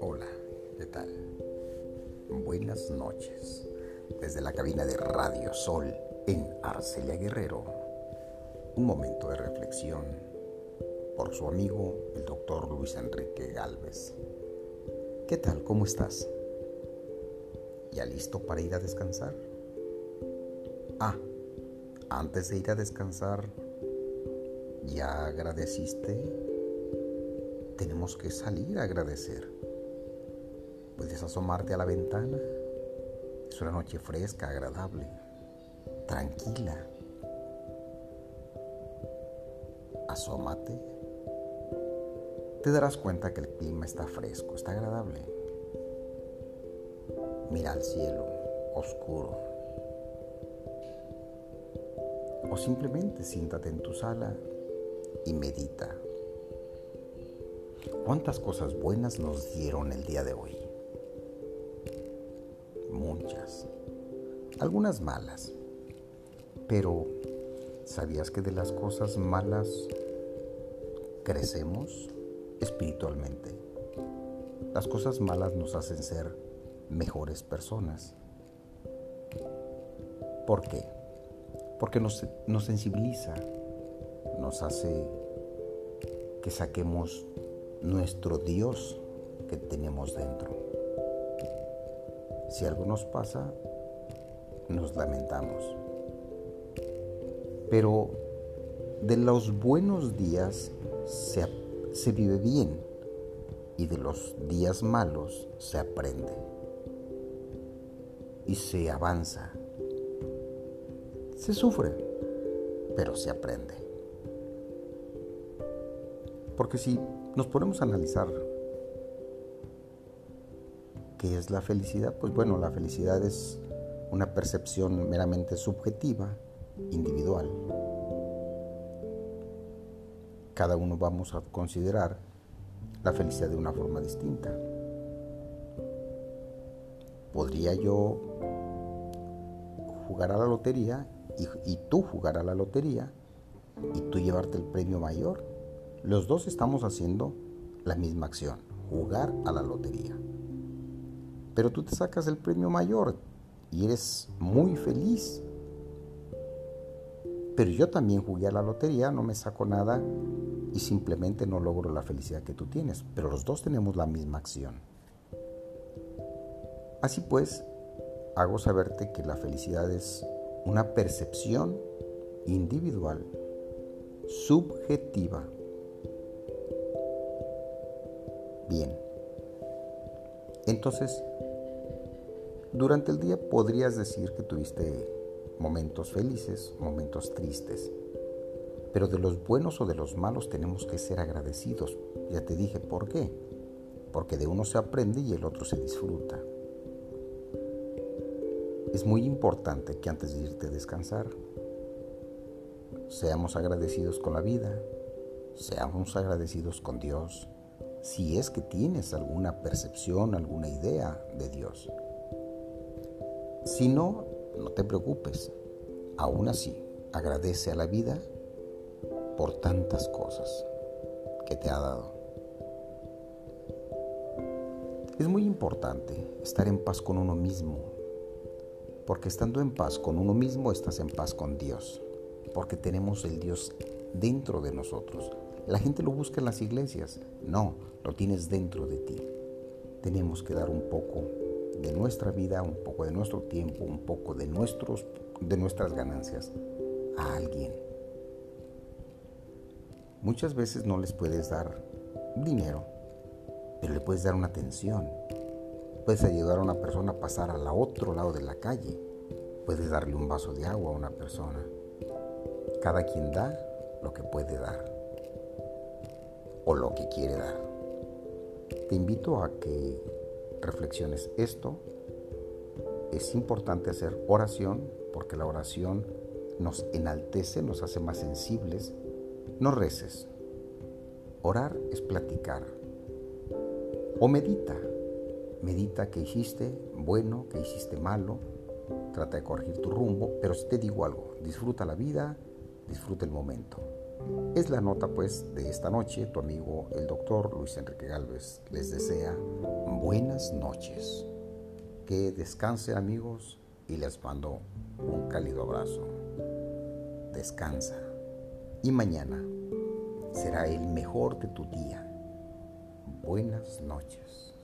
Hola, ¿qué tal? Buenas noches. Desde la cabina de Radio Sol en Arcelia Guerrero. Un momento de reflexión por su amigo el doctor Luis Enrique Galvez. ¿Qué tal? ¿Cómo estás? ¿Ya listo para ir a descansar? Ah, antes de ir a descansar, ¿ya agradeciste? Tenemos que salir a agradecer. Puedes asomarte a la ventana. Es una noche fresca, agradable, tranquila. Asómate. Te darás cuenta que el clima está fresco, está agradable. Mira al cielo, oscuro. O simplemente siéntate en tu sala y medita. ¿Cuántas cosas buenas nos dieron el día de hoy? Muchas. Algunas malas. Pero, ¿sabías que de las cosas malas crecemos espiritualmente? Las cosas malas nos hacen ser mejores personas. ¿Por qué? Porque nos, nos sensibiliza, nos hace que saquemos nuestro Dios que tenemos dentro. Si algo nos pasa, nos lamentamos. Pero de los buenos días se, se vive bien y de los días malos se aprende y se avanza. Se sufre, pero se aprende. Porque si nos ponemos a analizar qué es la felicidad, pues bueno, la felicidad es una percepción meramente subjetiva, individual. Cada uno vamos a considerar la felicidad de una forma distinta. Podría yo jugar a la lotería y, y, tú jugar a la lotería y tú llevarte el premio mayor. Los dos estamos haciendo la misma acción, jugar a la lotería. Pero tú te sacas el premio mayor y eres muy feliz. Pero yo también jugué a la lotería, no me saco nada y simplemente no logro la felicidad que tú tienes. Pero los dos tenemos la misma acción. Así pues, hago saberte que la felicidad es una percepción individual, subjetiva. Bien. Entonces, durante el día podrías decir que tuviste momentos felices, momentos tristes. Pero de los buenos o de los malos tenemos que ser agradecidos. Ya te dije por qué. Porque de uno se aprende y el otro se disfruta. Es muy importante que antes de irte a descansar, seamos agradecidos con la vida, seamos agradecidos con Dios, si es que tienes alguna percepción, alguna idea de Dios. Si no, no te preocupes. Aún así, agradece a la vida por tantas cosas que te ha dado. Es muy importante estar en paz con uno mismo, porque estando en paz con uno mismo estás en paz con Dios, porque tenemos el Dios dentro de nosotros. La gente lo busca en las iglesias, no, lo tienes dentro de ti. Tenemos que dar un poco de nuestra vida, un poco de nuestro tiempo, un poco de, nuestros, de nuestras ganancias a alguien. Muchas veces no les puedes dar dinero, pero le puedes dar una atención, Puedes ayudar a una persona a pasar al otro lado de la calle. Puedes darle un vaso de agua a una persona. Cada quien da lo que puede dar o lo que quiere dar. Te invito a que reflexiones esto. Es importante hacer oración porque la oración nos enaltece, nos hace más sensibles. No reces. Orar es platicar. O medita. Medita que hiciste bueno, que hiciste malo, trata de corregir tu rumbo, pero te digo algo, disfruta la vida, disfruta el momento. Es la nota pues de esta noche, tu amigo el doctor Luis Enrique Galvez les desea buenas noches. Que descansen amigos y les mando un cálido abrazo. Descansa y mañana será el mejor de tu día. Buenas noches.